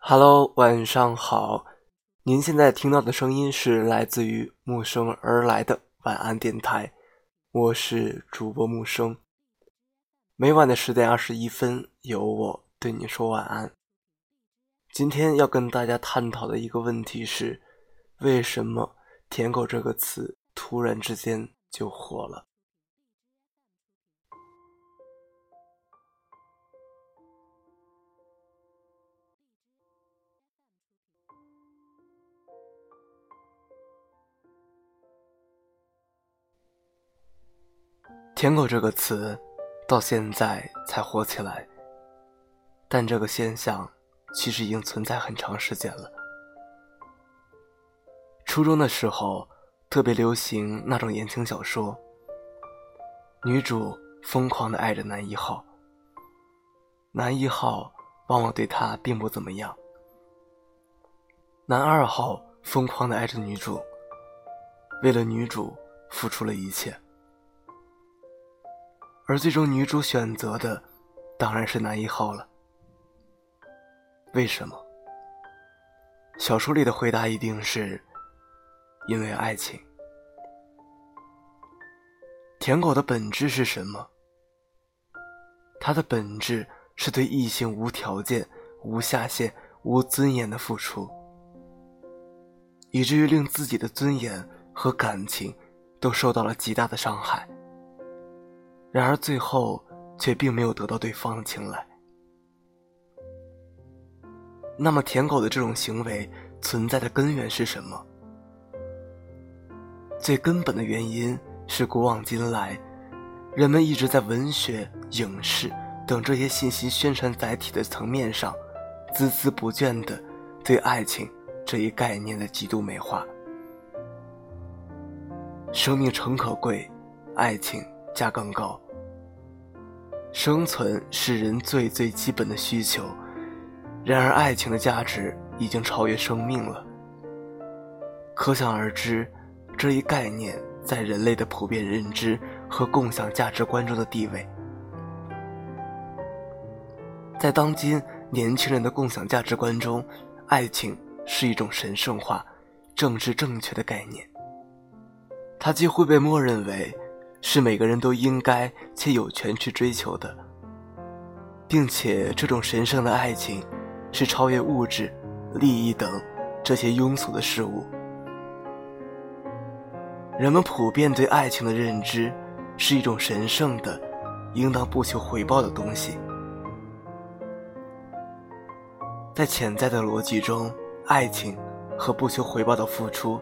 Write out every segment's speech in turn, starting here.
Hello，晚上好。您现在听到的声音是来自于木生而来的晚安电台，我是主播木生。每晚的十点二十一分，由我对你说晚安。今天要跟大家探讨的一个问题是：为什么“舔狗”这个词突然之间就火了？舔狗这个词，到现在才火起来。但这个现象其实已经存在很长时间了。初中的时候，特别流行那种言情小说，女主疯狂的爱着男一号，男一号往往对她并不怎么样，男二号疯狂的爱着女主，为了女主付出了一切。而最终，女主选择的当然是男一号了。为什么？小说里的回答一定是因为爱情。舔狗的本质是什么？它的本质是对异性无条件、无下限、无尊严的付出，以至于令自己的尊严和感情都受到了极大的伤害。然而最后却并没有得到对方的青睐。那么舔狗的这种行为存在的根源是什么？最根本的原因是古往今来，人们一直在文学、影视等这些信息宣传载体的层面上，孜孜不倦地对爱情这一概念的极度美化。生命诚可贵，爱情。价更高。生存是人最最基本的需求，然而爱情的价值已经超越生命了。可想而知，这一概念在人类的普遍认知和共享价值观中的地位。在当今年轻人的共享价值观中，爱情是一种神圣化、政治正确的概念，它几乎被默认为。是每个人都应该且有权去追求的，并且这种神圣的爱情是超越物质、利益等这些庸俗的事物。人们普遍对爱情的认知是一种神圣的、应当不求回报的东西。在潜在的逻辑中，爱情和不求回报的付出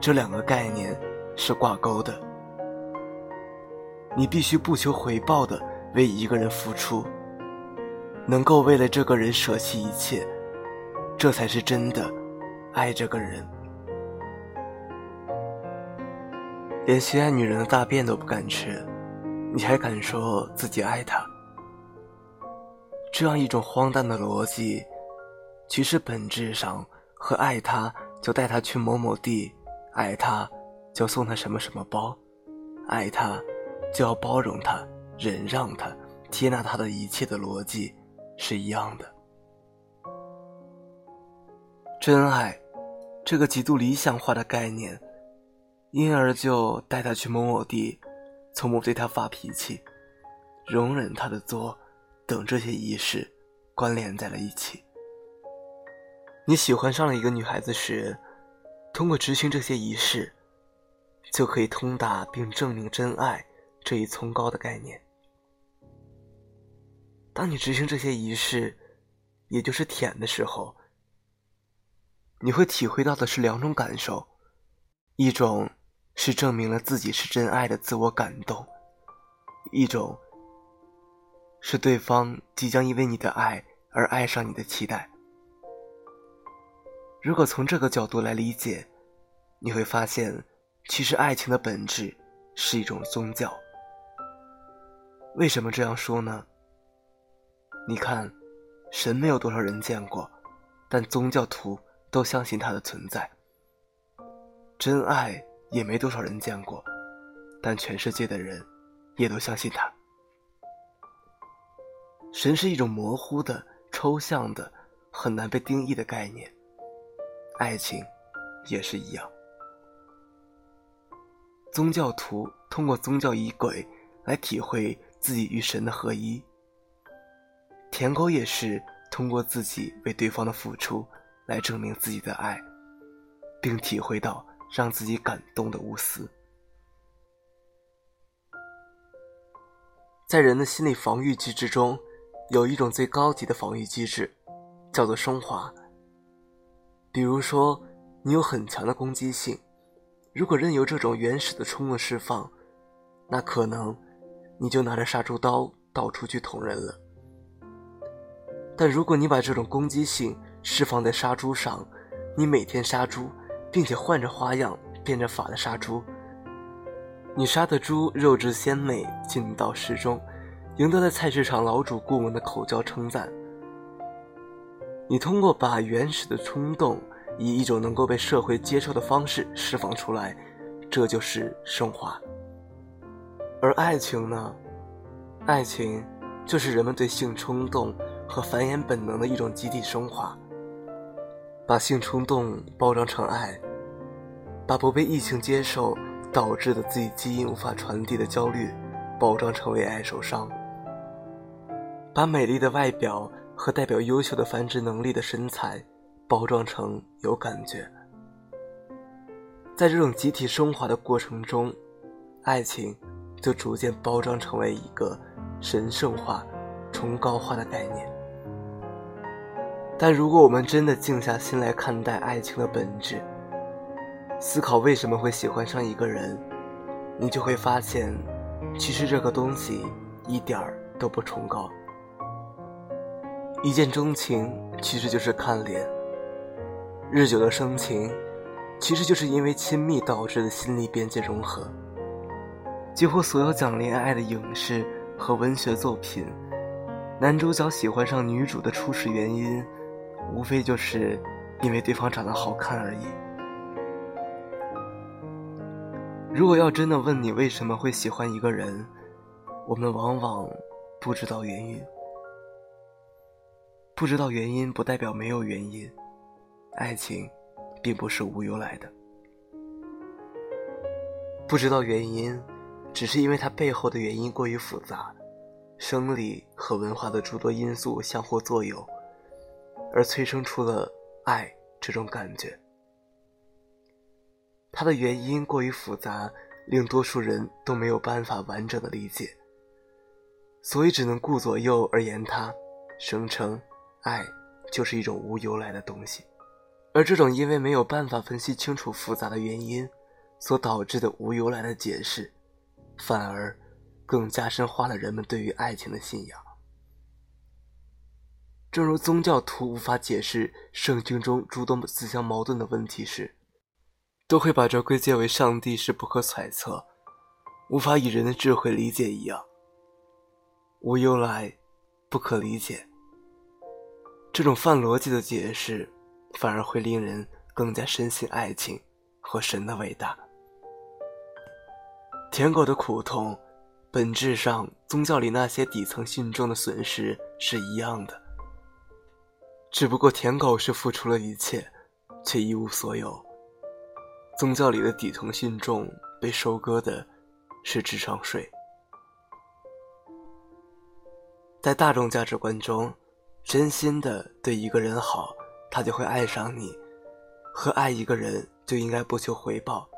这两个概念是挂钩的。你必须不求回报的为一个人付出，能够为了这个人舍弃一切，这才是真的爱这个人。连心爱女人的大便都不敢吃，你还敢说自己爱她？这样一种荒诞的逻辑，其实本质上和爱她就带她去某某地，爱她就送她什么什么包，爱她。就要包容他、忍让他、接纳他的一切的逻辑是一样的。真爱，这个极度理想化的概念，因而就带他去某某地，从不对他发脾气，容忍他的作，等这些仪式关联在了一起。你喜欢上了一个女孩子时，通过执行这些仪式，就可以通达并证明真爱。这一崇高的概念，当你执行这些仪式，也就是舔的时候，你会体会到的是两种感受：一种是证明了自己是真爱的自我感动；一种是对方即将因为你的爱而爱上你的期待。如果从这个角度来理解，你会发现，其实爱情的本质是一种宗教。为什么这样说呢？你看，神没有多少人见过，但宗教徒都相信它的存在。真爱也没多少人见过，但全世界的人也都相信它。神是一种模糊的、抽象的、很难被定义的概念，爱情也是一样。宗教徒通过宗教仪轨来体会自己与神的合一，舔狗也是通过自己为对方的付出来证明自己的爱，并体会到让自己感动的无私。在人的心理防御机制中，有一种最高级的防御机制，叫做升华。比如说，你有很强的攻击性。如果任由这种原始的冲动释放，那可能你就拿着杀猪刀到处去捅人了。但如果你把这种攻击性释放在杀猪上，你每天杀猪，并且换着花样变着法的杀猪，你杀的猪肉质鲜美，劲道适中，赢得了菜市场老主顾们的口交称赞。你通过把原始的冲动。以一种能够被社会接受的方式释放出来，这就是升华。而爱情呢？爱情就是人们对性冲动和繁衍本能的一种集体升华，把性冲动包装成爱，把不被异性接受导致的自己基因无法传递的焦虑包装成为爱受伤，把美丽的外表和代表优秀的繁殖能力的身材。包装成有感觉，在这种集体升华的过程中，爱情就逐渐包装成为一个神圣化、崇高化的概念。但如果我们真的静下心来看待爱情的本质，思考为什么会喜欢上一个人，你就会发现，其实这个东西一点儿都不崇高。一见钟情其实就是看脸。日久的生情，其实就是因为亲密导致的心理边界融合。几乎所有讲恋爱的影视和文学作品，男主角喜欢上女主的初始原因，无非就是因为对方长得好看而已。如果要真的问你为什么会喜欢一个人，我们往往不知道原因。不知道原因不代表没有原因。爱情，并不是无由来的。不知道原因，只是因为它背后的原因过于复杂，生理和文化的诸多因素相互作用，而催生出了爱这种感觉。它的原因过于复杂，令多数人都没有办法完整的理解，所以只能顾左右而言他，声称爱就是一种无由来的东西。而这种因为没有办法分析清楚复杂的原因，所导致的无由来的解释，反而更加深化了人们对于爱情的信仰。正如宗教徒无法解释圣经中诸多自相矛盾的问题时，都会把这归结为上帝是不可揣测、无法以人的智慧理解一样。无由来，不可理解，这种泛逻辑的解释。反而会令人更加深信爱情和神的伟大。舔狗的苦痛，本质上宗教里那些底层信众的损失是一样的，只不过舔狗是付出了一切，却一无所有；宗教里的底层信众被收割的是智商税。在大众价值观中，真心的对一个人好。他就会爱上你，和爱一个人就应该不求回报。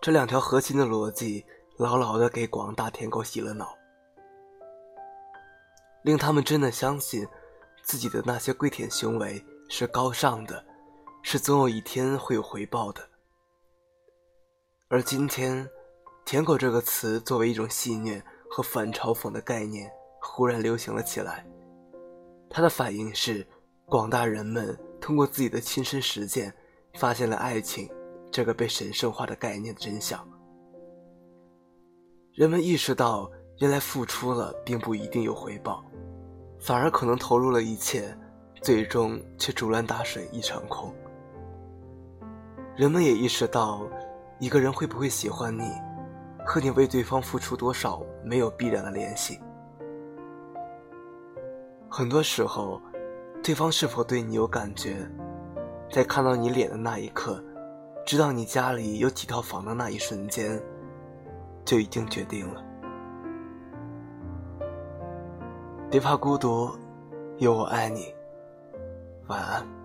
这两条核心的逻辑牢牢的给广大舔狗洗了脑，令他们真的相信自己的那些跪舔行为是高尚的，是总有一天会有回报的。而今天，“舔狗”这个词作为一种戏谑和反嘲讽的概念忽然流行了起来，它的反应是。广大人们通过自己的亲身实践，发现了爱情这个被神圣化的概念的真相。人们意识到，原来付出了并不一定有回报，反而可能投入了一切，最终却竹篮打水一场空。人们也意识到，一个人会不会喜欢你，和你为对方付出多少没有必然的联系。很多时候。对方是否对你有感觉，在看到你脸的那一刻，知道你家里有几套房的那一瞬间，就已经决定了。别怕孤独，有我爱你。晚安。